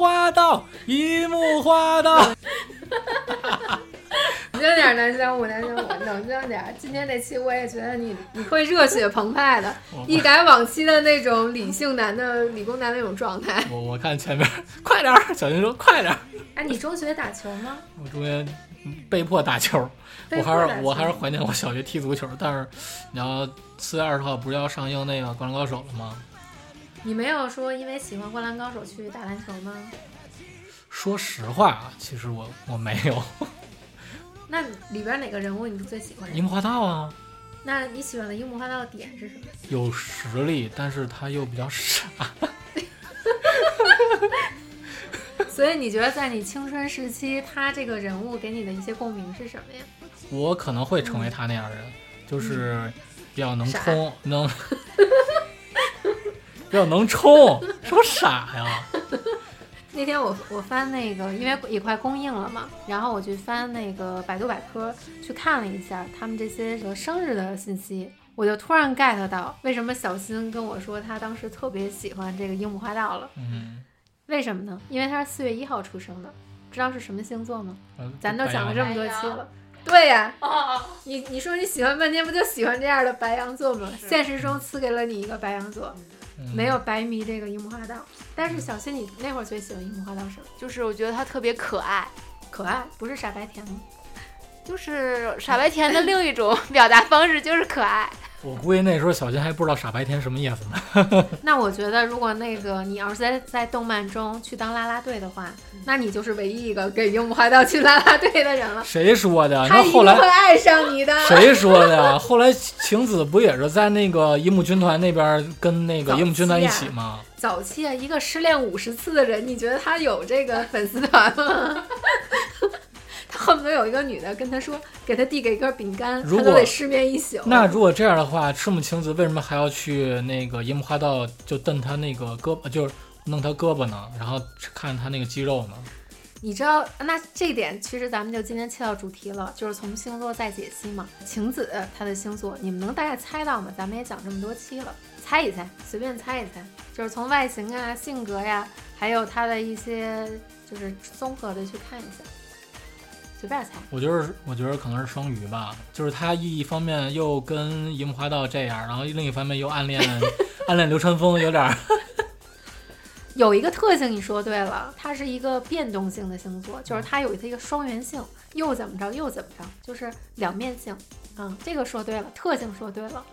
花道，一木花道。冷静点，南湘五，南湘五，冷静点。今天这期我也觉得你你会热血澎湃的，一改往期的那种理性男的理工男那种状态。我我看前面，快点儿，小新说快点儿。哎，你中学打球吗？我中学被迫打球，我还是我还是怀念我小学踢足球。但是你要四月二十号不是要上映那个《灌篮高手》了吗？你没有说因为喜欢《灌篮高手》去打篮球吗？说实话啊，其实我我没有。那里边哪个人物你是最喜欢？樱木花道啊。那你喜欢的樱木花道的点是什么？有实力，但是他又比较傻。所以你觉得在你青春时期，他这个人物给你的一些共鸣是什么呀？我可能会成为他那样的人，就是比较能冲，能比较能冲，什么傻呀？那天我我翻那个，因为也快公映了嘛，然后我去翻那个百度百科去看了一下他们这些什么生日的信息，我就突然 get 到为什么小新跟我说他当时特别喜欢这个樱木花道了。嗯，为什么呢？因为他是四月一号出生的，知道是什么星座吗？咱都讲了这么多期了。对呀，你你说你喜欢半天，不就喜欢这样的白羊座吗？现实中赐给了你一个白羊座。没有白迷这个樱木花道，但是小新，你那会儿最喜欢樱木花道什么？就是我觉得他特别可爱，可爱不是傻白甜吗？就是傻白甜的另一种 表达方式，就是可爱。我估计那时候小新还不知道傻白甜什么意思呢。那我觉得，如果那个你要是在在动漫中去当啦啦队的话，那你就是唯一一个给樱木花道去啦啦队的人了。谁说的？他后来会爱上你的。谁说的呀？后来晴子不也是在那个樱木军团那边跟那个樱木军团一起吗？早期啊，一个失恋五十次的人，你觉得他有这个粉丝团吗？有一个女的跟他说，给他递给一根饼干，他都得失眠一宿。那如果这样的话，赤木晴子为什么还要去那个樱木花道就蹬他那个胳膊，就是弄他胳膊呢？然后看他那个肌肉呢？你知道，那这点其实咱们就今天切到主题了，就是从星座再解析嘛。晴子她的星座，你们能大概猜到吗？咱们也讲这么多期了，猜一猜，随便猜一猜，就是从外形啊、性格呀，还有他的一些，就是综合的去看一下。随便猜，我觉得，我觉得可能是双鱼吧，就是他一方面又跟樱木花道这样，然后另一方面又暗恋 暗恋流川枫，有点。有一个特性，你说对了，它是一个变动性的星座，就是它有它一个双元性，又怎么着又怎么着，就是两面性。嗯，这个说对了，特性说对了，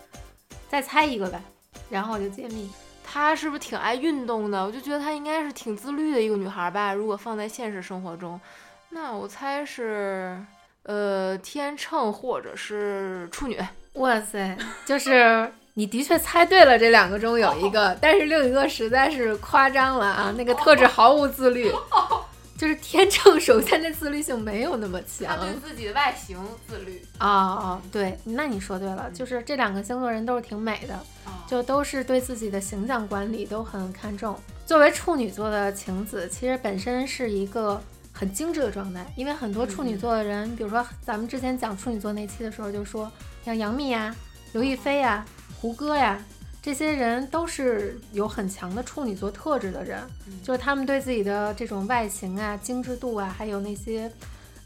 再猜一个呗，然后我就揭秘，她是不是挺爱运动的？我就觉得她应该是挺自律的一个女孩吧。如果放在现实生活中。那我猜是，呃，天秤或者是处女。哇塞，就是你的确猜对了，这两个中有一个，但是另一个实在是夸张了啊！那个特质毫无自律，就是天秤。首先，这自律性没有那么强，他对自己的外形自律。啊哦，对，那你说对了，就是这两个星座人都是挺美的，就都是对自己的形象管理都很看重。作为处女座的晴子，其实本身是一个。很精致的状态，因为很多处女座的人，比如说咱们之前讲处女座那期的时候，就说像杨幂呀、刘亦菲呀、胡歌呀，这些人都是有很强的处女座特质的人，就是他们对自己的这种外形啊、精致度啊，还有那些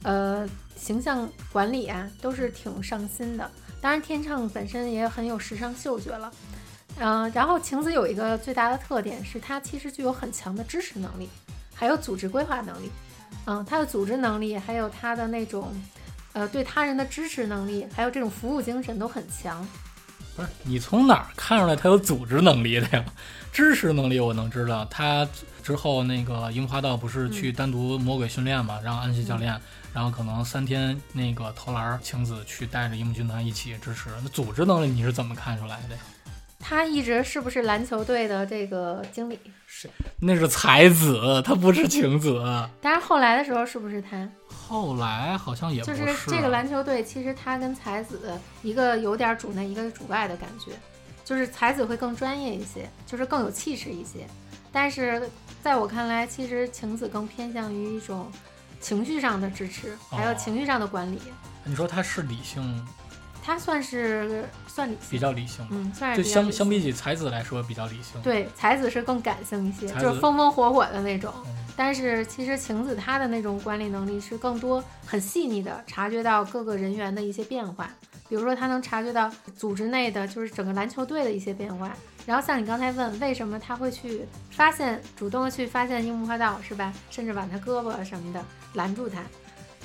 呃形象管理啊，都是挺上心的。当然，天秤本身也很有时尚嗅觉了，嗯，然后晴子有一个最大的特点是，她其实具有很强的支持能力，还有组织规划能力。嗯，他的组织能力，还有他的那种，呃，对他人的支持能力，还有这种服务精神都很强。不是你从哪儿看出来他有组织能力的呀？支持能力我能知道。他之后那个樱花道不是去单独魔鬼训练嘛，让安西教练，然后可能三天那个投篮，晴子去带着樱木军团一起支持。那组织能力你是怎么看出来的呀？他一直是不是篮球队的这个经理？是，那是才子，他不是晴子。但是后来的时候是不是他？后来好像也不是。就是这个篮球队，其实他跟才子一个有点主内，一个主外的感觉。就是才子会更专业一些，就是更有气势一些。但是在我看来，其实晴子更偏向于一种情绪上的支持，还有情绪上的管理。你说他是理性？他算是算理性，比较理性，嗯，算是相相比起才子来说比较理性。对才子是更感性一些，就是风风火火的那种。嗯但是其实晴子她的那种管理能力是更多很细腻的，察觉到各个人员的一些变化。比如说，他能察觉到组织内的就是整个篮球队的一些变化。然后像你刚才问，为什么他会去发现，主动地去发现樱木花道是吧？甚至把他胳膊什么的拦住他，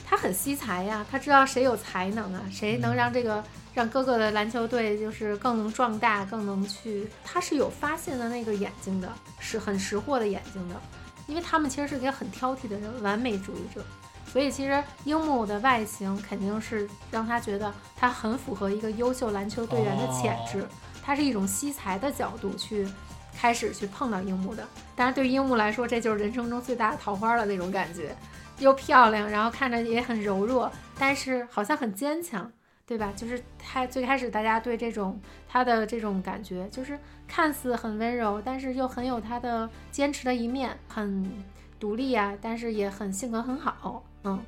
他很惜才呀，他知道谁有才能啊，谁能让这个让哥哥的篮球队就是更能壮大，更能去，他是有发现的那个眼睛的，是很识货的眼睛的。因为他们其实是一个很挑剔的人，完美主义者，所以其实樱木的外形肯定是让他觉得他很符合一个优秀篮球队员的潜质，他是一种惜才的角度去开始去碰到樱木的。当然，对于樱木来说，这就是人生中最大的桃花了那种感觉，又漂亮，然后看着也很柔弱，但是好像很坚强。对吧？就是他最开始大家对这种他的这种感觉，就是看似很温柔，但是又很有他的坚持的一面，很独立啊，但是也很性格很好。嗯，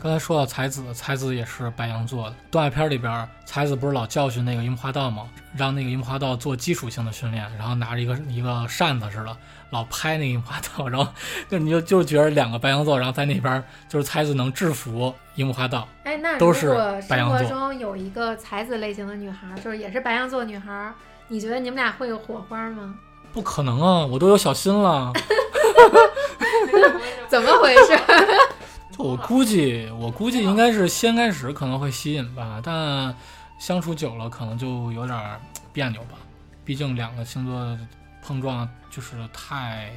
刚才说到才子，才子也是白羊座的。动画片里边，才子不是老教训那个樱木花道吗？让那个樱木花道做基础性的训练，然后拿着一个一个扇子似的，老拍那个樱木花道，然后就你就就觉得两个白羊座，然后在那边就是才子能制服樱木花道。哎，那如都是果生活白羊座中有一个才子类型的女孩，就是也是白羊座女孩，你觉得你们俩会有火花吗？不可能啊，我都有小心了。怎么回事？我估计，我估计应该是先开始可能会吸引吧，但相处久了可能就有点儿别扭吧。毕竟两个星座碰撞就是太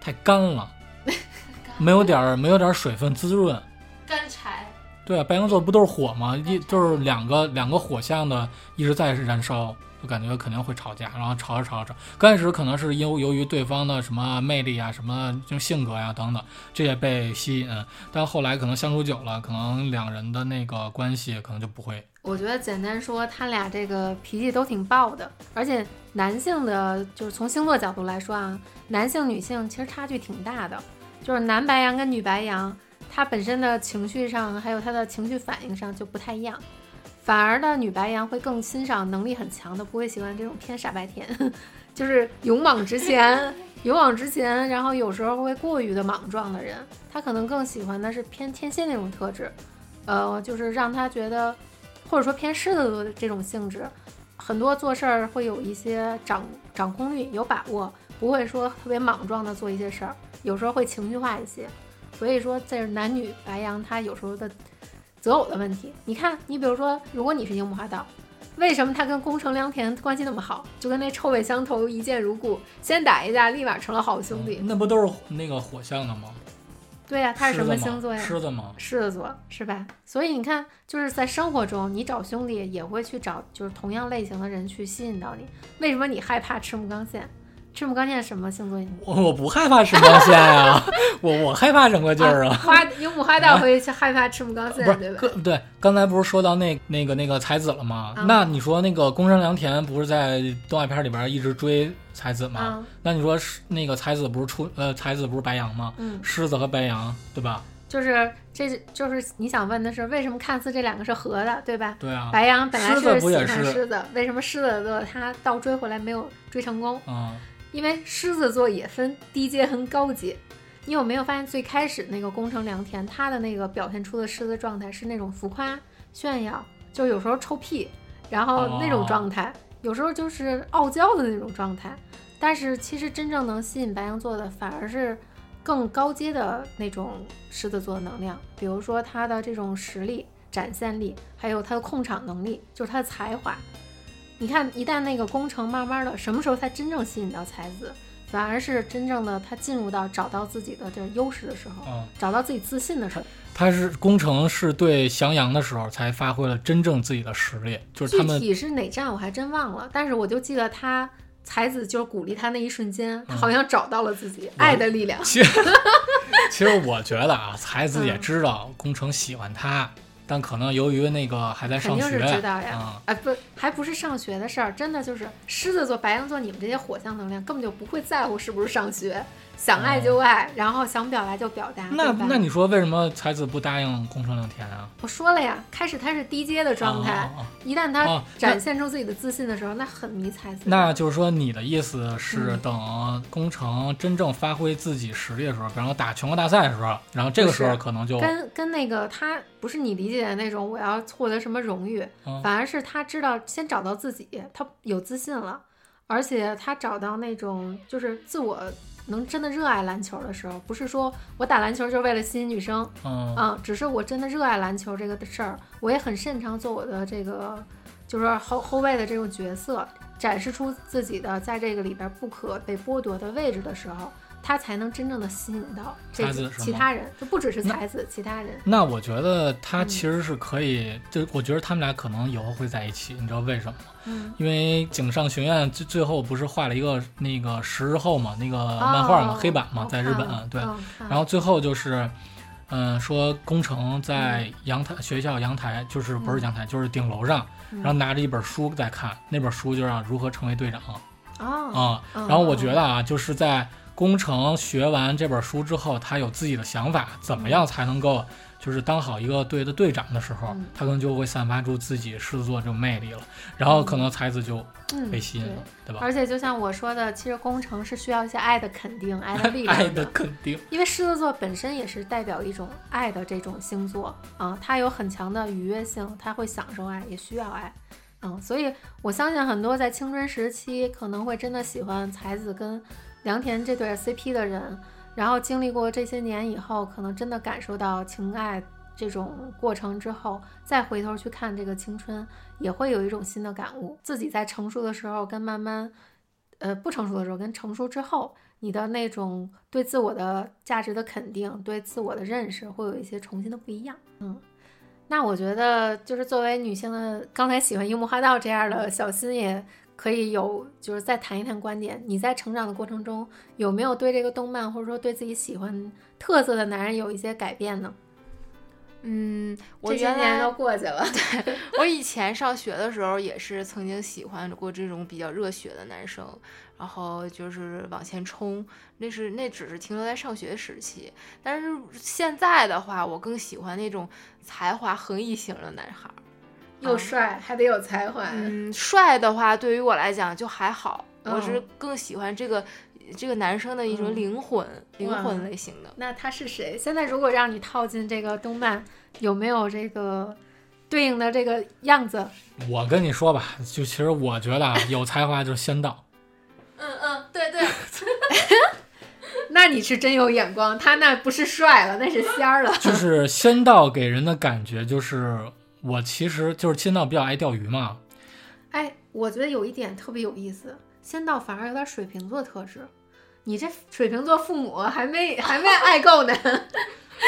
太干了，没有点儿没有点儿水分滋润。干柴，对啊，白羊座不都是火吗？一就是两个两个火象的一直在燃烧，就感觉肯定会吵架，然后吵着吵着吵。刚开始可能是由由于对方的什么魅力啊、什么就性格呀、等等，这些被吸引，但后来可能相处久了，可能两人的那个关系可能就不会。我觉得简单说，他俩这个脾气都挺暴的，而且男性的，就是从星座角度来说啊，男性女性其实差距挺大的，就是男白羊跟女白羊，他本身的情绪上还有他的情绪反应上就不太一样，反而呢，女白羊会更欣赏能力很强的，不会喜欢这种偏傻白甜，就是勇往直前，勇往直前，然后有时候会过于的莽撞的人，他可能更喜欢的是偏天蝎那种特质，呃，就是让他觉得。或者说偏狮子座的这种性质，很多做事儿会有一些掌掌控力，有把握，不会说特别莽撞的做一些事儿，有时候会情绪化一些。所以说，这是男女白羊他有时候的择偶的问题。你看，你比如说，如果你是樱木花道，为什么他跟宫城良田关系那么好？就跟那臭味相投、一见如故，先打一架，立马成了好兄弟。那不都是那个火象的吗？对呀、他是什么星座呀？狮子吗？狮子座是吧？所以你看，就是在生活中，你找兄弟也会去找就是同样类型的人去吸引到你。为什么你害怕赤木刚宪？赤木刚宪什么星座？我我不害怕赤光线啊、我我害怕什么劲儿啊？花樱木花道会去害怕赤木刚宪，不是对吧？对，刚才不是说到那那个那个才子了吗？啊那你说那个宫城良田不是在动画片里边一直追才子吗？啊，那你说是那个才子不是出呃才子不是白羊吗？嗯，狮子和白羊对吧？就是这就是你想问的是，为什么看似这两个是合的，对吧？对啊，白羊本来是喜欢狮子，为什么狮子的他倒追回来没有追成功？嗯，因为狮子座也分低阶和高阶。你有没有发现最开始那个宫城良田，他的那个表现出的狮子状态是那种浮夸炫耀，就有时候臭屁，然后那种状态，有时候就是傲娇的那种状态。但是其实真正能吸引白羊座的，反而是更高阶的那种狮子座的能量，比如说他的这种实力、展现力，还有他的控场能力，就是他的才华。你看，一旦那个工程慢慢的，什么时候才真正吸引到才子？反而是真正的他进入到找到自己的这个优势的时候，嗯找到自己自信的时候。他是工程是对降阳的时候才发挥了真正自己的实力，就是具他们体是哪站我还真忘了，但是我就记得他才子就是鼓励他那一瞬间，他好像找到了自己、爱的力量。其实，其实我觉得啊，才子也嗯知道工程喜欢他，但可能由于那个还在上学肯定，是知道呀。啊，啊不，还不是上学的事儿，真的就是狮子座、白羊座，你们这些火象能量根本就不会在乎是不是上学，想爱就爱，然后想表达就表达。哦那那你说为什么才子不答应宫城良田啊？我说了呀，开始他是低阶的状态，一旦他哦展现出自己的自信的时候，那很迷才子。那就是说，你的意思是嗯等宫城真正发挥自己实力的时候，比方说打全国大赛的时候，然后这个时候可能就跟跟那个他不是你理解的那种，我要获得什么荣誉，嗯反而是他知道先找到自己，他有自信了，而且他找到那种就是自我能真的热爱篮球的时候，不是说我打篮球就是为了吸引女生嗯啊、只是我真的热爱篮球这个事儿，我也很擅长做我的这个就是后后卫的这种角色，展示出自己的在这个里边不可被剥夺的位置的时候。他才能真正的吸引到这才子是吗其他人，就不只是那才子，其他人。那我觉得他嗯。其实是可以，就我觉得他们俩可能以后会在一起，你知道为什么吗？嗯，因为井上学院最最后不是画了一个那个十日后嘛，那个漫画嘛，哦黑板嘛，在日本对，然后最后就是，嗯、说宫城在阳台、学校阳台，就是不是阳台，就是顶楼上，嗯。然后拿着一本书在看，那本书就让如何成为队长。哦，啊、嗯然后我觉得啊，就是在宫城学完这本书之后，他有自己的想法，怎么样才能够就是当好一个队的队长的时候，嗯他可能就会散发出自己狮子座这种魅力了，然后可能才子就嗯，被吸引了，对吧？而且就像我说的，其实工程是需要一些爱的肯定、爱的力量 爱的肯定，因为狮子座本身也是代表一种爱的这种星座啊，它有很强的愉悦性，它会享受爱，也需要爱。嗯，所以我相信很多在青春时期可能会真的喜欢才子跟良田这对 CP 的人，然后经历过这些年以后，可能真的感受到情爱这种过程之后，再回头去看这个青春，也会有一种新的感悟。自己在成熟的时候跟慢慢，呃，不成熟的时候跟成熟之后，你的那种对自我的价值的肯定，对自我的认识，会有一些重新的不一样。嗯，那我觉得就是作为女性的，刚才喜欢樱木花道这样的小新也可以有，就是再谈一谈观点。你在成长的过程中，有没有对这个动漫或者说对自己喜欢特色的男人有一些改变呢？嗯，我这些原来年都过去了，对我以前上学的时候也是曾经喜欢过这种比较热血的男生，然后就是往前冲，那是那只是停留在上学时期。但是现在的话，我更喜欢那种才华横溢型的男孩儿。又帅还得有才华。嗯，帅的话对于我来讲就还好，我嗯是更喜欢这个这个男生的一种嗯灵魂、灵魂类型的。那他是谁？现在如果让你套进这个动漫，有没有这个对应的这个样子？我跟你说吧，就其实我觉得啊，有才华就是仙道。嗯嗯，对对。那你是真有眼光，他那不是帅了，那是仙儿了。就是仙道给人的感觉就是，我其实就是仙道比较爱钓鱼嘛，哎，我觉得有一点特别有意思，仙道反而有点水瓶座特质。你这水瓶座父母还没 还没爱够呢，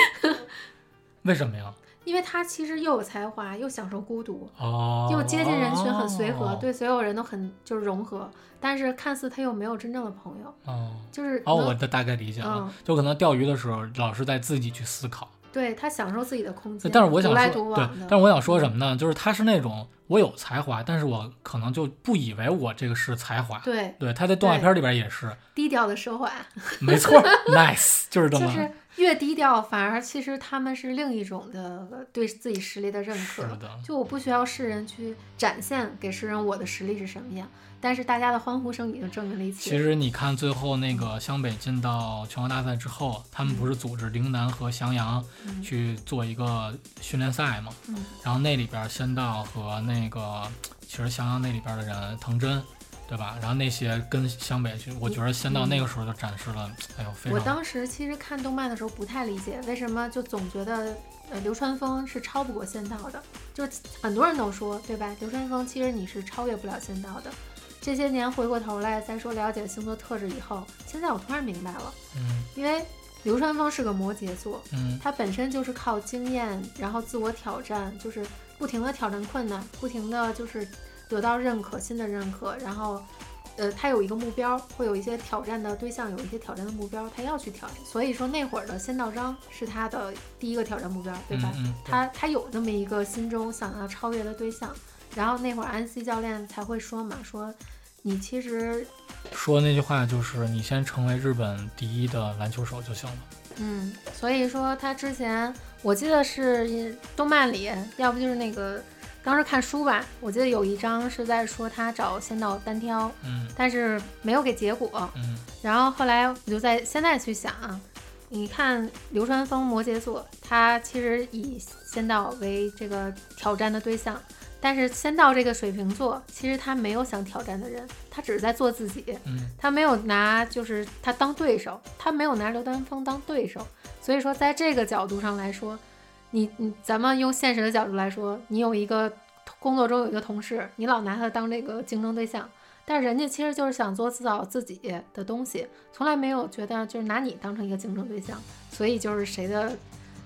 为什么呀？因为他其实又有才华，又享受孤独，哦，又接近人群，很随和，哦对所有人都很就是融合。但是看似他又没有真正的朋友，哦就是哦，我的大概理解了，嗯就可能钓鱼的时候老是在自己去思考。对他享受自己的空间，但是我想说，对。但是我想说什么呢？就是他是那种我有才华，但是我可能就不以为我这个是才华。对对，他在动画片里边也是，低调的奢华，没错，nice，就是这么。就是越低调，反而其实他们是另一种的对自己实力的认可。是的，就我不需要世人去展现给世人我的实力是什么样，但是大家的欢呼声已经证明了一切。其实你看，最后那个湘北进到全国大赛之后，他们不是组织陵南和襄阳嗯去做一个训练赛嘛？嗯然后那里边仙道和那个其实襄阳那里边的人藤真，对吧？然后那些跟湘北去，我觉得仙道那个时候就展示了，哎呦，非我当时其实看动漫的时候不太理解，为什么就总觉得呃流川枫是超不过仙道的，就很多人都说对吧？流川枫其实你是超越不了仙道的。这些年回过头来再说了解星座特质以后，现在我突然明白了，嗯因为流川枫是个摩羯座，嗯他本身就是靠经验，然后自我挑战，就是不停的挑战困难，不停的就是得到认可，新的认可，然后呃，他有一个目标，会有一些挑战的对象，有一些挑战的目标，他要去挑战。所以说那会儿的仙道章是他的第一个挑战目标，对吧？嗯嗯，他他有那么一个心中想要超越的对象，然后那会儿安西教练才会说嘛，说你其实，说那句话就是你先成为日本第一的篮球手就行了。嗯，所以说他之前我记得是动漫里，要不就是那个当时看书吧，我记得有一章是在说他找仙道单挑，嗯但是没有给结果。嗯然后后来我就在现在去想啊，你看流川枫摩羯座，他其实以仙道为这个挑战的对象，但是先到这个水瓶座，其实他没有想挑战的人，他只是在做自己，嗯他没有拿就是他当对手，他没有拿刘丹峰当对手，所以说在这个角度上来说，你你咱们用现实的角度来说，你有一个工作中有一个同事，你老拿他当这个竞争对象。但是人家其实就是想做自导自己的东西，从来没有觉得就是拿你当成一个竞争对象，所以就是谁的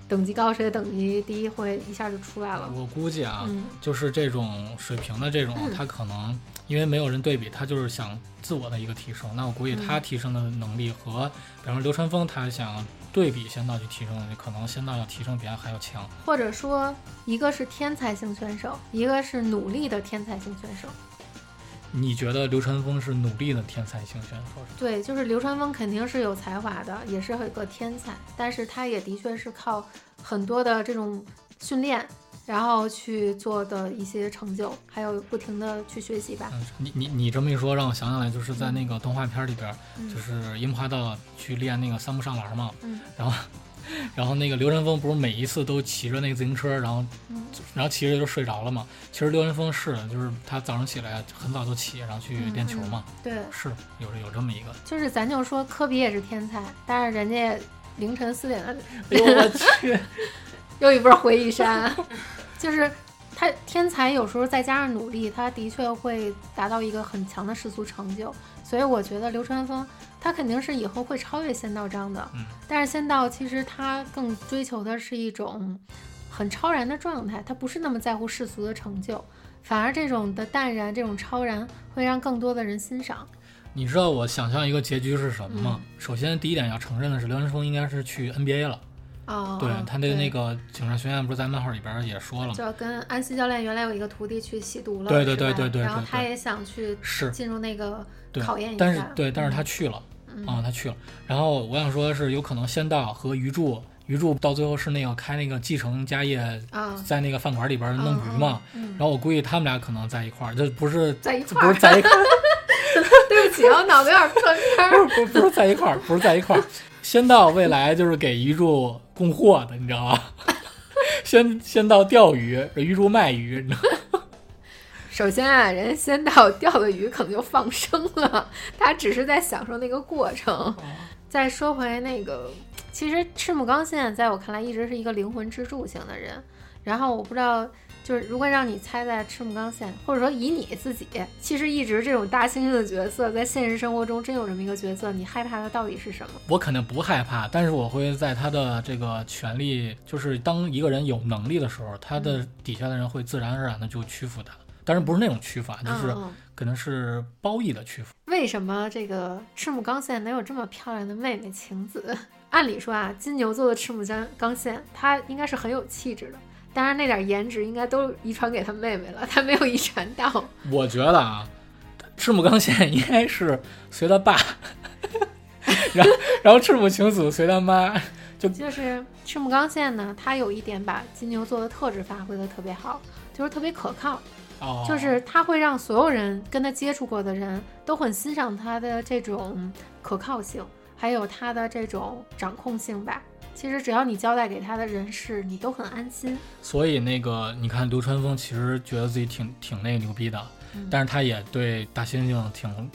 等级高，谁的等级低，会一下就出来了。我估计啊，嗯就是这种水平的这种，嗯他可能因为没有人对比，他就是想自我的一个提升。那我估计他嗯提升的能力和，比方说流川枫，他想对比仙道去提升，可能仙道要提升比他还要强。或者说，一个是天才型选手，一个是努力的天才型选手。你觉得流川枫是努力的天才型选手？对，就是流川枫肯定是有才华的，也是一个天才，但是他也的确是靠很多的这种训练，然后去做的一些成就，还有不停的去学习吧。嗯，你你你这么一说，让我想起来，就是在那个动画片里边，嗯就是樱花道去练那个三步上篮嘛，嗯然后然后那个流川枫不是每一次都骑着那个自行车，然后嗯然后骑着就睡着了嘛。其实流川枫是，就是他早上起来很早就起，然后去练球嘛，对，是有有这么一个。就是咱就说科比也是天才，但是人家凌晨四点的 哎呦我去！又一波回忆杀，就是他天才有时候再加上努力，他的确会达到一个很强的世俗成就。所以我觉得流川枫他肯定是以后会超越仙道章的，嗯但是仙道其实他更追求的是一种很超然的状态，他不是那么在乎世俗的成就，反而这种的淡然、这种超然会让更多的人欣赏。你知道我想象一个结局是什么吗？嗯首先第一点要承认的是，流川枫应该是去 NBA 了。哦，对他的那个警察学院不是在漫画里边也说了吗？就跟安西教练原来有一个徒弟去吸毒了，对对对对对对对然后他也想去是，进入那个对考验一下，但是对，但是他嗯去了。嗯啊、他去了。然后我想说的是，有可能仙道和鱼柱，鱼柱到最后是那个开那个继承家业，啊，在那个饭馆里边弄鱼嘛。然后我估计他们俩可能在一块儿，这不是在一块儿不是，在一块儿，对不起，我脑子有点断片儿。不是不是不是在一块儿，不是在一块儿。仙道未来就是给鱼柱供货的，你知道吗？仙仙道钓鱼，鱼柱卖鱼，你知道吗？首先啊，人家仙道钓的鱼可能就放生了，他只是在享受那个过程。再说回那个，其实赤木刚宪在我看来一直是一个灵魂支柱型的人。然后我不知道，就是如果让你猜在赤木刚宪，或者说以你自己，其实一直这种大猩猩的角色，在现实生活中真有这么一个角色，你害怕的到底是什么？我肯定不害怕，但是我会在他的这个权利，就是当一个人有能力的时候，他的底下的人会自然而然的就屈服他。当然不是那种屈服啊，就是可能是褒义的屈服。为什么这个赤木刚宪能有这么漂亮的妹妹晴子？按理说啊，金牛座的赤木刚刚宪，他应该是很有气质的，当然那点颜值应该都遗传给他妹妹了，他没有遗传到。我觉得啊，赤木刚宪应该是随他爸，然后然后赤木晴子随他妈。就是赤木刚宪呢，他有一点把金牛座的特质发挥的特别好，就是特别可靠，哦，就是他会让所有人跟他接触过的人都很欣赏他的这种可靠性，还有他的这种掌控性吧。其实只要你交代给他的人事，你都很安心。所以那个你看流川枫其实觉得自己挺挺那个牛逼的，嗯但是他也对大猩猩挺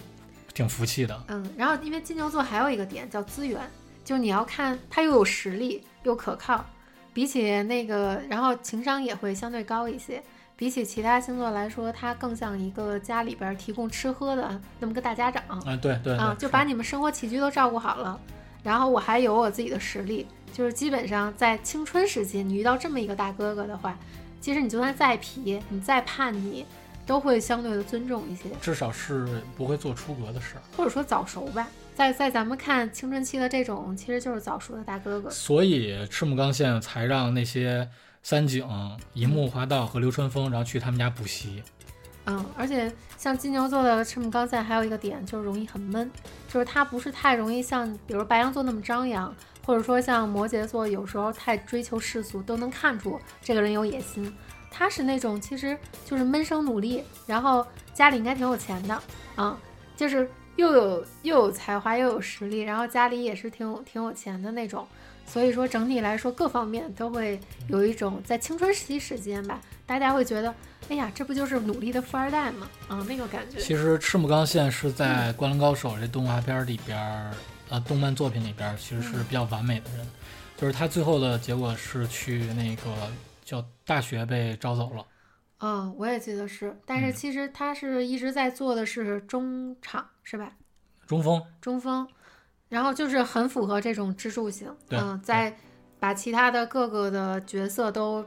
挺服气的。嗯，然后因为金牛座还有一个点叫资源，就是你要看他又有实力又可靠，比起那个，然后情商也会相对高一些。比起其他星座来说，他更像一个家里边提供吃喝的那么个大家长啊，对对对，啊，就把你们生活起居都照顾好了。然后我还有我自己的实力，就是基本上在青春时期，你遇到这么一个大哥哥的话，其实你就算再皮，你再叛逆，都会相对的尊重一些，至少是不会做出格的事儿。或者说早熟吧。在在咱们看青春期的这种，其实就是早熟的大哥哥。所以赤木刚宪才让那些三井、银木花道和流川枫，然后去他们家补习。嗯，而且像金牛座的赤木刚宪还有一个点就是容易很闷，就是他不是太容易像比如白羊座那么张扬，或者说像摩羯座有时候太追求世俗，都能看出这个人有野心。他是那种其实就是闷声努力，然后家里应该挺有钱的啊，就是又有又有才华又有实力，然后家里也是挺有挺有钱的那种。所以说整体来说各方面都会有一种在青春期时间吧，大家会觉得。哎呀，这不就是努力的富二代吗？啊，那个感觉。其实赤木刚宪是在《灌篮高手》这动画片里边，呃，动漫作品里边，其实是比较完美的人。就是他最后的结果是去那个叫大学被招走了。嗯，我也记得是。但是其实他是一直在做的是中场，是吧？中锋。中锋。然后就是很符合这种支柱型。嗯，在把其他的各个的角色都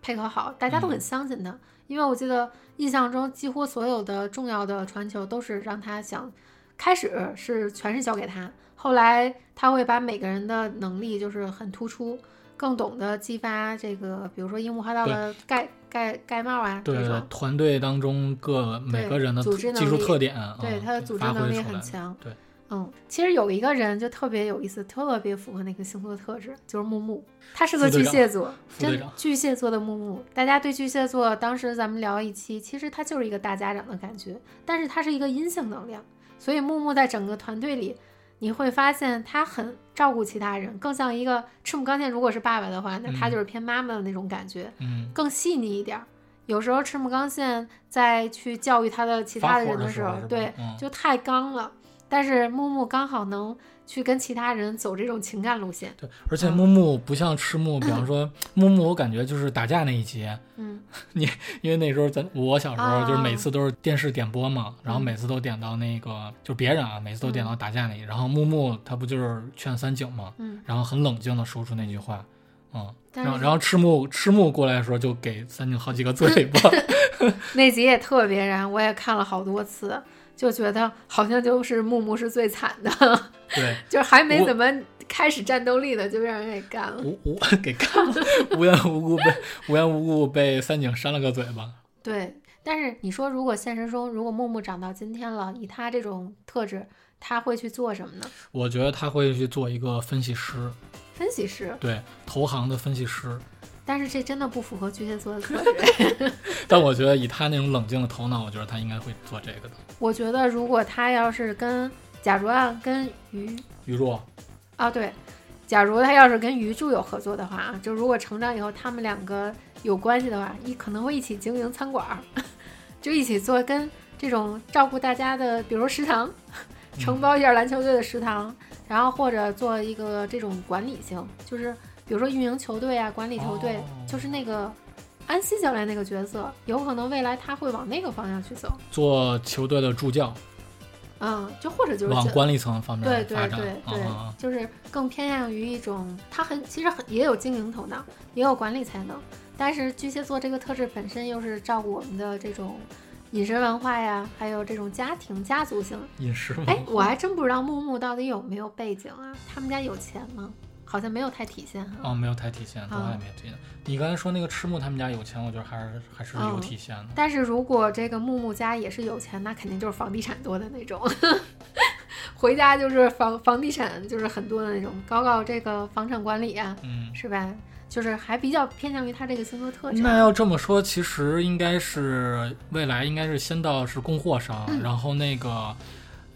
配合好，大家都很相信他。因为我记得印象中，几乎所有的重要的传球都是让他想，开始是全是交给他，后来他会把每个人的能力就是很突出，更懂得激发这个，比如说樱木花道的盖盖盖帽啊，对团队当中各每个人的技术特点，对他的组织能力很强，对。嗯，其实有一个人就特别有意思，特别符合那个星座的特质，就是木木。他是个巨蟹座，真巨蟹座的木木。大家对巨蟹座，当时咱们聊一期，其实他就是一个大家长的感觉，但是他是一个阴性能量，所以木木在整个团队里，你会发现他很照顾其他人，更像一个赤木刚宪。如果是爸爸的话，那他就是偏妈妈的那种感觉，嗯，更细腻一点。有时候赤木刚宪在去教育他的其他的人的时候，对，就太刚了。但是木木刚好能去跟其他人走这种情感路线，对，而且木木不像赤木，比方说 木木，我感觉就是打架那一集，嗯，你因为那时候咱我小时候就是每次都是电视点播嘛，然后每次都点到那个就别人啊，每次都点到打架那，然后木木他不就是劝三井嘛，嗯，然后很冷静的说出那句话，嗯，然后然后赤木赤木过来的时候就给三井好几个嘴巴，那集也特别燃，我也看了好多次。就觉得好像就是木木是最惨的，对，就是还没怎么开始战斗力的就让人给干了，无无 给干了，无缘无故被无缘无故被三井扇了个嘴巴。对，但是你说如果现实中如果木木长到今天了，以他这种特质，他会去做什么呢？我觉得他会去做一个分析师，分析师，对，投行的分析师。但是这真的不符合巨蟹座的特 质。但我觉得以他那种冷静的头脑，我觉得他应该会做这个的。我觉得如果他要是跟，假如啊跟鱼鱼柱，啊对，假如他要是跟鱼柱有合作的话啊，就如果成长以后他们两个有关系的话，一可能会一起经营餐馆，就一起做跟这种照顾大家的，比如食堂，承包一下篮球队的食堂，然后或者做一个这种管理性，就是。比如说运营球队啊，管理球队，就是那个安西教练那个角色，有可能未来他会往那个方向去走，做球队的助教。嗯，就或者就是往管理层方面对对对对，就是更偏向于一种他很其实很也有经营头脑，也有管理才能，但是巨蟹座这个特质本身又是照顾我们的这种饮食文化呀，还有这种家庭家族性饮食。哎，我还真不知道木木到底有没有背景啊？他们家有钱吗？好像没有太体现哈。哦，没有太体现，从来没有体现。你刚才说那个赤木他们家有钱，我觉得还是还是有体现的。但是如果这个木木家也是有钱，那肯定就是房地产多的那种，回家就是房房地产就是很多的那种，搞搞这个房产管理啊，嗯，是吧？就是还比较偏向于他这个星座特质。那要这么说，其实应该是未来应该是先到是供货商，然后那个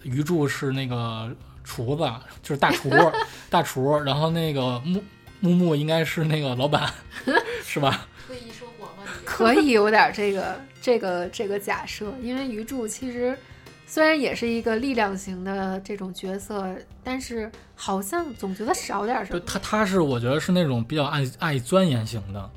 鱼柱是那个。厨子就是大厨，大厨。然后那个木木木应该是那个老板，是吧？可以说谎吗？可以有点这个这个这个假设，因为鱼柱其实虽然也是一个力量型的这种角色，但是好像总觉得少点什么。他他是我觉得是那种比较爱爱钻研型的。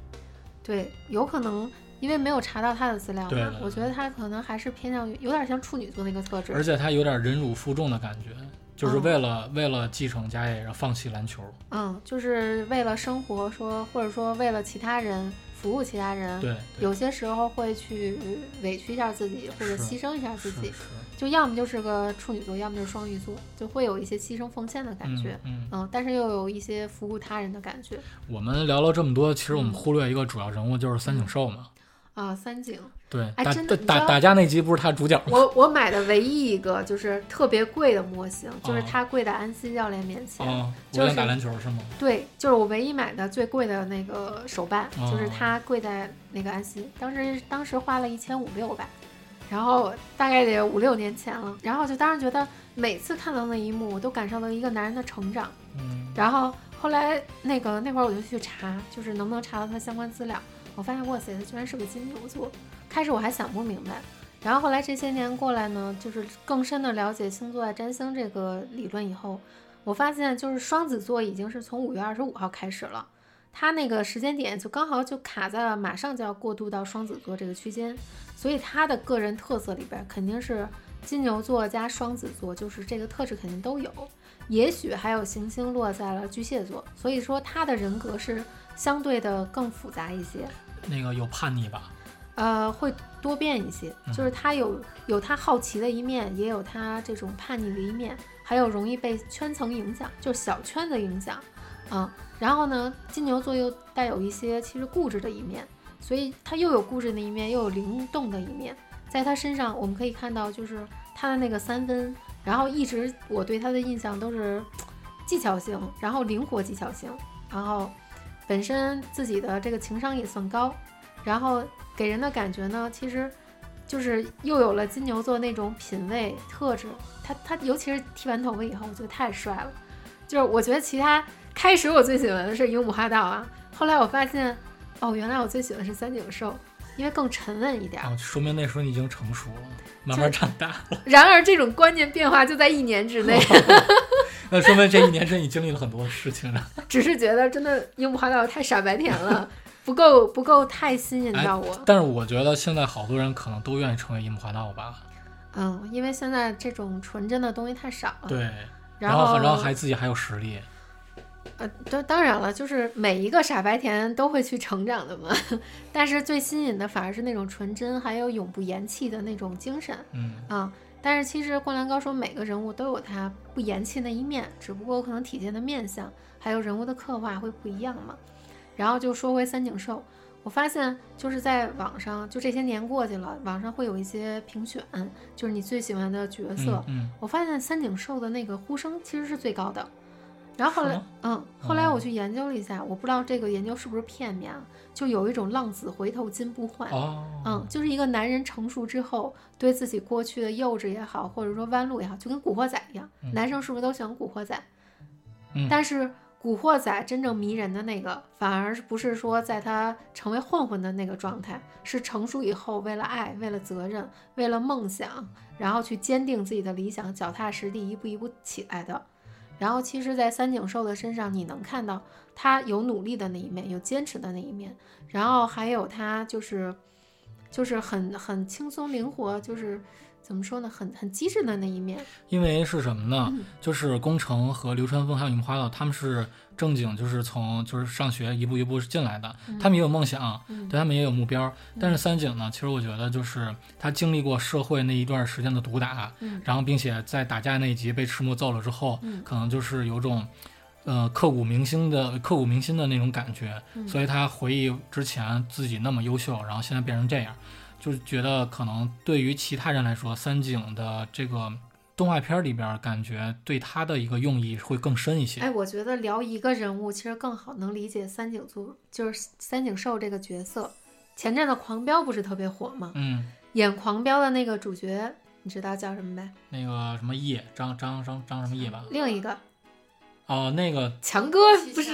对，有可能。因为没有查到他的资料嘛，我觉得他可能还是偏向于有点像处女座那个特质，而且他有点忍辱负重的感觉，就是为了为了继承家业，然后放弃篮球。嗯，就是为了生活，说或者说为了其他人服务其他人，对，对有些时候会去委屈一下自己，或者牺牲一下自己，就要么就是个处女座，要么就是双鱼座，就会有一些牺牲奉献的感觉。嗯嗯嗯，但是又有一些服务他人的感觉我们聊了这么多，其实我们嗯忽略一个主要人物，就是三井寿嘛。啊。三井，对，哎打真的打打打架那集不是他主角吗？我我买的唯一一个就是特别贵的模型，就是哦他跪在安西教练面前。啊，就是打篮球是吗？对，就是我唯一买的最贵的那个手办，哦就是他跪在那个安西，当时当时花了一千五六吧，然后大概得五六年前了，然后就当时觉得每次看到那一幕，我都感受到一个男人的成长。嗯，然后后来那个那会儿我就去查，就是能不能查到他相关资料，我发现哇塞，他居然是个金牛座。开始我还想不明白，然后后来这些年过来呢，就是更深的了解星座爱占星这个理论以后，我发现就是双子座已经是从五月二十五号开始了，他那个时间点就刚好就卡在了马上就要过渡到双子座这个区间，所以他的个人特色里边肯定是金牛座加双子座，就是这个特质肯定都有。也许还有行星落在了巨蟹座，所以说他的人格是相对的更复杂一些，那个有叛逆吧？呃，会多变一些。嗯就是他有有他好奇的一面，也有他这种叛逆的一面，还有容易被圈层影响，就是小圈的影响，嗯。然后呢，金牛座又带有一些其实固执的一面，所以他又有固执的一面，又有灵动的一面。在他身上，我们可以看到，就是他的那个三分，然后一直我对他的印象都是技巧型，然后灵活技巧型，然后本身自己的这个情商也算高，然后给人的感觉呢，其实就是又有了金牛座那种品味特质。他他尤其是剃完头发以后，我觉得太帅了。就是我觉得其他开始我最喜欢的是樱木花道啊，后来我发现哦，原来我最喜欢是三井寿，因为更沉稳一点儿。啊，说明那时候你已经成熟了，慢慢长大了。然而这种观念变化就在一年之内，那说明这一年是你经历了很多事情啊。只是觉得真的樱木花道太傻白甜了，不够不够太吸引到我。但是我觉得现在好多人可能都愿意成为樱木花道吧？嗯，因为现在这种纯真的东西太少了。对，然然后然后还自己还有实力。呃，当当然了，就是每一个傻白甜都会去成长的嘛。但是最吸引的反而是那种纯真，还有永不言弃的那种精神嗯，啊。但是其实《灌篮高手》每个人物都有他不言弃那一面，只不过可能体现的面相还有人物的刻画会不一样嘛。然后就说回三井寿，我发现就是在网上，就这些年过去了，网上会有一些评选，就是你最喜欢的角色。嗯，我发现三井寿的那个呼声其实是最高的。然后后来，嗯，后来哦我去研究了一下，我不知道这个研究是不是片面啊，就有一种浪子回头金不换。哦，嗯，就是一个男人成熟之后，对自己过去的幼稚也好，或者说弯路也好，就跟古惑仔一样。嗯男生是不是都喜欢古惑仔？嗯但是古惑仔真正迷人的那个，反而不是说在他成为混混的那个状态，是成熟以后为了爱、为了责任、为了梦想，然后去坚定自己的理想，脚踏实地，一步一步起来的。然后，其实，在三井寿的身上，你能看到他有努力的那一面，有坚持的那一面，然后还有他就是，就是很很轻松灵活，就是怎么说呢，很很机智的那一面。因为是什么呢？嗯就是宫城和流川枫还有樱木花道，他们是正经就是从就是上学一步一步进来的，他们也有梦想，嗯对他们也有目标。但是三井呢，其实我觉得就是他经历过社会那一段时间的毒打，嗯然后并且在打架那一集被赤木揍了之后，嗯可能就是有种。呃，刻骨铭心的、刻骨铭心的那种感觉，嗯所以他回忆之前自己那么优秀，然后现在变成这样，就是觉得可能对于其他人来说，三井的这个动画片里边，感觉对他的一个用意会更深一些。哎，我觉得聊一个人物，其实更好能理解三井座，就是三井寿这个角色。前阵子《狂飙》不是特别火吗？嗯，演《狂飙》的那个主角，你知道叫什么呗？那个什么叶张张张张什么叶吧？另一个哦，那个强哥不是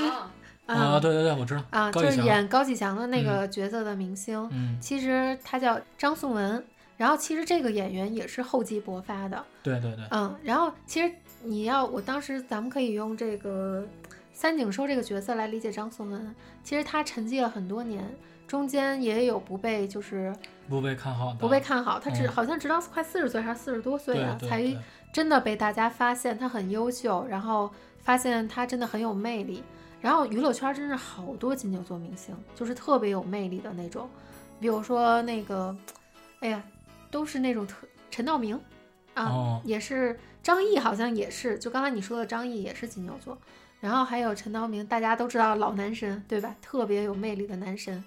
啊、啊对对对，我知道啊，就是演高启强的那个角色的明星。嗯，其实他叫张颂文，然后其实这个演员也是厚积薄发的。对对对，嗯，然后其实你要，我当时咱们可以用这个三井寿这个角色来理解张颂文。其实他沉寂了很多年，中间也有不被就是不被看好的，不被看好，他只、嗯好像直到快四十岁还是四十多岁对了才真的被大家发现他很优秀，然后发现他真的很有魅力。然后娱乐圈真是好多金牛座明星，就是特别有魅力的那种，比如说那个，哎呀，都是那种特陈道明啊，哦也是张译，好像也是，就刚才你说的张译也是金牛座。然后还有陈道明，大家都知道老男神对吧？特别有魅力的男神。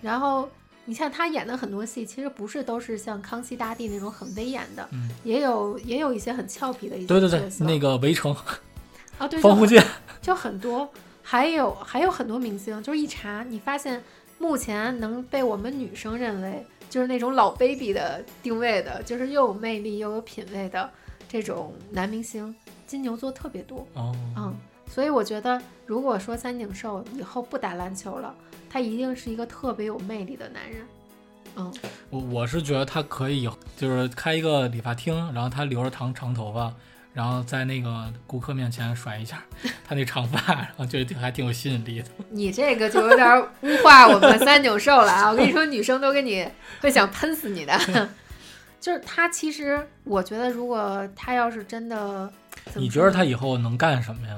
然后你像他演的很多戏，其实不是都是像康熙大帝那种很威严的，嗯也有也有一些很俏皮的一些对对对角，色那个围城啊，对，方鸿渐，就很多，还有还有很多明星，就是一查你发现，目前能被我们女生认为就是那种老 baby 的定位的，就是又有魅力又有品味的这种男明星，金牛座特别多。哦，嗯，所以我觉得，如果说三井寿以后不打篮球了，他一定是一个特别有魅力的男人。嗯，我我是觉得他可以，就是开一个理发厅，然后他留着长长头发，然后在那个顾客面前甩一下他那长发，然后觉得还挺有吸引力的。你这个就有点污化我们三九兽了啊！我跟你说，女生都跟你会想喷死你的。就是他，其实我觉得，如果他要是真的，你觉得他以后能干什么呀？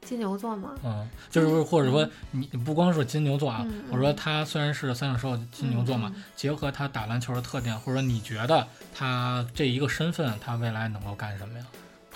金牛座吗？嗯，就是或者说你你不光说金牛座啊，嗯我说他虽然是三井寿金牛座嘛，嗯结合他打篮球的特点，或者说你觉得他这一个身份，他未来能够干什么呀？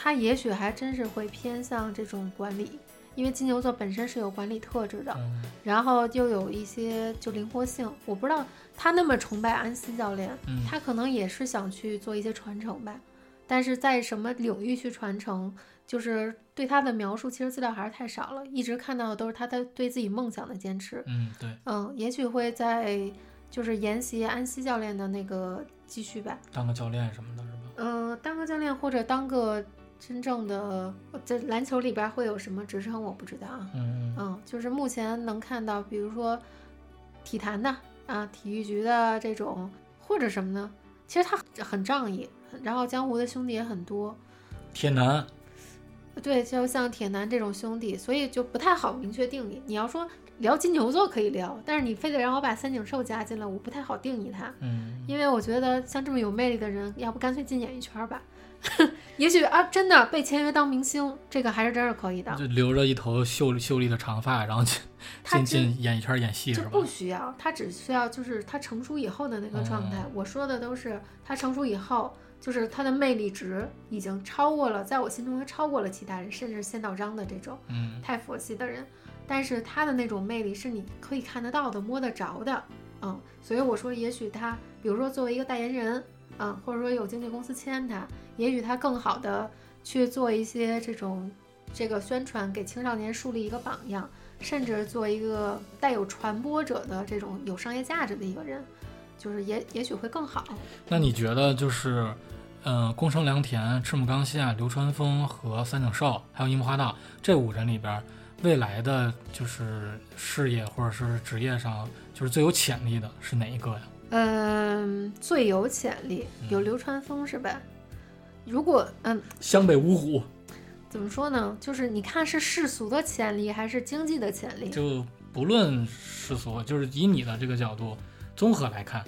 他也许还真是会偏向这种管理，因为金牛座本身是有管理特质的。嗯然后又有一些就灵活性，我不知道他那么崇拜安西教练，嗯他可能也是想去做一些传承吧，但是在什么领域去传承，就是对他的描述，其实资料还是太少了，一直看到的都是他的对自己梦想的坚持。嗯，对，嗯，也许会在就是沿袭安西教练的那个继续吧，当个教练什么的，是吧？嗯、当个教练或者当个真正的在篮球里边会有什么职称，我不知道啊。嗯嗯嗯，就是目前能看到，比如说体坛的啊，体育局的这种，或者什么呢？其实他很很仗义，然后江湖的兄弟也很多，铁男，对，就像铁男这种兄弟，所以就不太好明确定义。你要说聊金牛座可以聊，但是你非得让我把三井寿加进来，我不太好定义他，嗯，因为我觉得像这么有魅力的人，要不干脆进演艺圈儿吧。也许啊，真的被签约当明星，这个还是真是可以的。就留着一头秀秀丽的长发，然后 进进进演艺圈演戏吧就不？需要，他只需要就是他成熟以后的那个状态。哦我说的都是他成熟以后，就是他的魅力值已经超过了，在我心中他超过了其他人，甚至仙道章的这种嗯太佛系的人。但是他的那种魅力是你可以看得到的、摸得着的，嗯。所以我说，也许他，比如说作为一个代言人，嗯，或者说有经纪公司签他，也许他更好的去做一些这种这个宣传，给青少年树立一个榜样。甚至做一个带有传播者的这种有商业价值的一个人，就是也也许会更好。那你觉得就是，嗯、宫城良田、赤木刚宪、流川枫和三井寿，还有樱木花道这五人里边，未来的就是事业或者是职业上，就是最有潜力的是哪一个呀？嗯，最有潜力有嗯流川枫是吧？如果嗯，湘北五虎怎么说呢？就是你看是世俗的潜力还是经济的潜力？就不论世俗，就是以你的这个角度综合来看，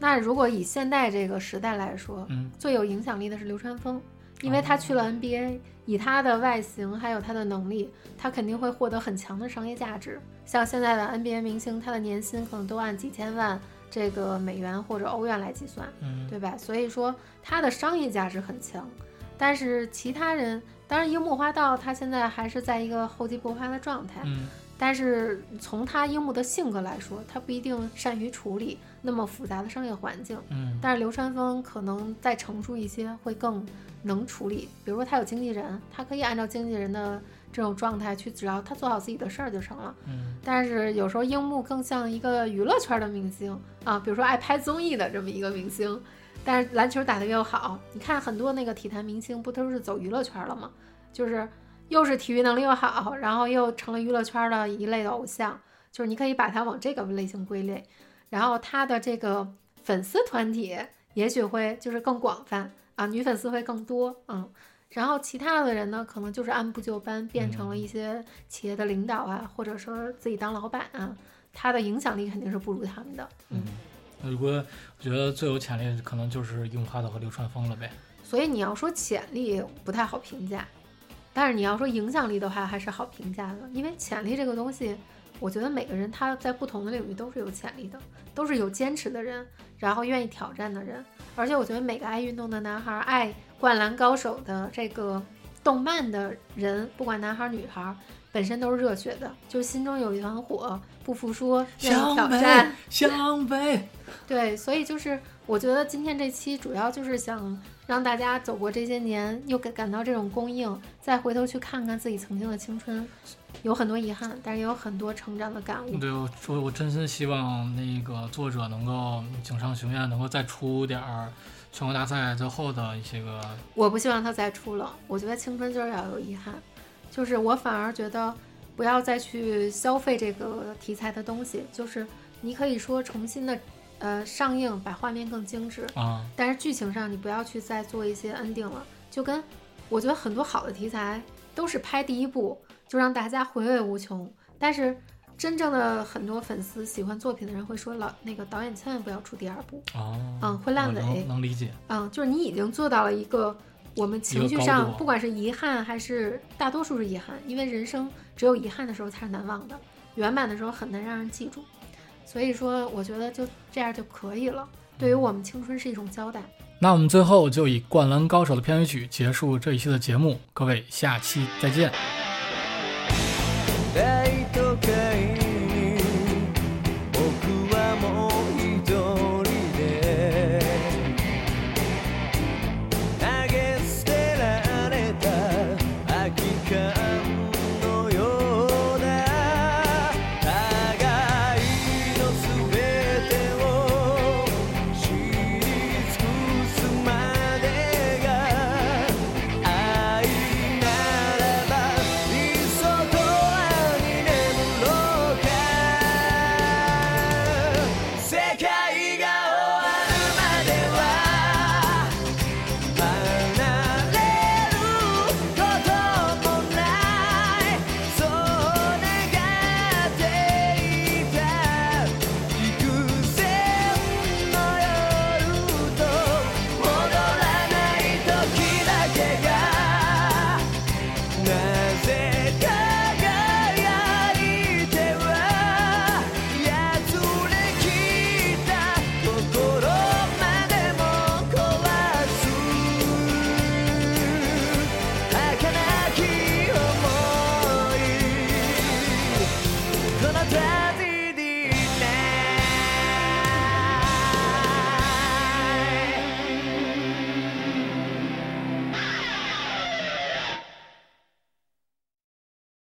那如果以现代这个时代来说，嗯最有影响力的是流川枫，因为他去了 NBA，以他的外形还有他的能力，他肯定会获得很强的商业价值。像现在的 NBA 明星，他的年薪可能都按几千万这个美元或者欧元来计算，嗯对吧？所以说它的商业价值很强。但是其他人，当然樱木花道他现在还是在一个厚积薄发的状态，嗯但是从他樱木的性格来说，他不一定善于处理那么复杂的商业环境。嗯但是流川枫可能再成熟一些，会更能处理。比如说他有经纪人，他可以按照经纪人的这种状态去，只要他做好自己的事儿就成了。嗯但是有时候樱木更像一个娱乐圈的明星啊，比如说爱拍综艺的这么一个明星，但是篮球打得又好。你看很多那个体坛明星不都是走娱乐圈了吗？就是又是体育能力又好，然后又成了娱乐圈的一类的偶像，就是你可以把他往这个类型归类。然后他的这个粉丝团体也许会就是更广泛啊，女粉丝会更多，嗯。然后其他的人呢，可能就是按部就班变成了一些企业的领导啊，或者说自己当老板啊，他的影响力肯定是不如他们的。嗯，那如果我觉得最有潜力的可能就是樱木花道和流川枫了呗。所以你要说潜力不太好评价，但是你要说影响力的话，还是好评价的。因为潜力这个东西，我觉得每个人他在不同的领域都是有潜力的，都是有坚持的人，然后愿意挑战的人。而且我觉得每个爱运动的男孩，爱《灌篮高手》的这个动漫的人，不管男孩女孩，本身都是热血的，就心中有一团火，不服输，愿意挑战。湘北，对，所以就是我觉得今天这期主要就是想让大家走过这些年，又感感到这种供应，再回头去看看自己曾经的青春，有很多遗憾，但是也有很多成长的感悟。对，我我我真心希望那个作者能够井上雄彦能够再出点儿全国大赛之后的一些个，我不希望他再出了，我觉得青春就是要有遗憾，就是我反而觉得不要再去消费这个题材的东西，就是你可以说重新的呃上映，把画面更精致，啊，但是剧情上你不要去再做一些 ending 了，就跟我觉得很多好的题材都是拍第一部就让大家回味无穷，但是真正的很多粉丝喜欢作品的人会说老那个导演千万不要出第二部，哦，嗯，会烂尾，能理解，嗯，就是你已经做到了一个我们情绪上不管是遗憾还是大多数是遗憾，因为人生只有遗憾的时候才是难忘的，圆满的时候很难让人记住，所以说我觉得就这样就可以了，对于我们青春是一种交代。那我们最后就以《灌篮高手》的片尾曲结束这一期的节目，各位下期再见。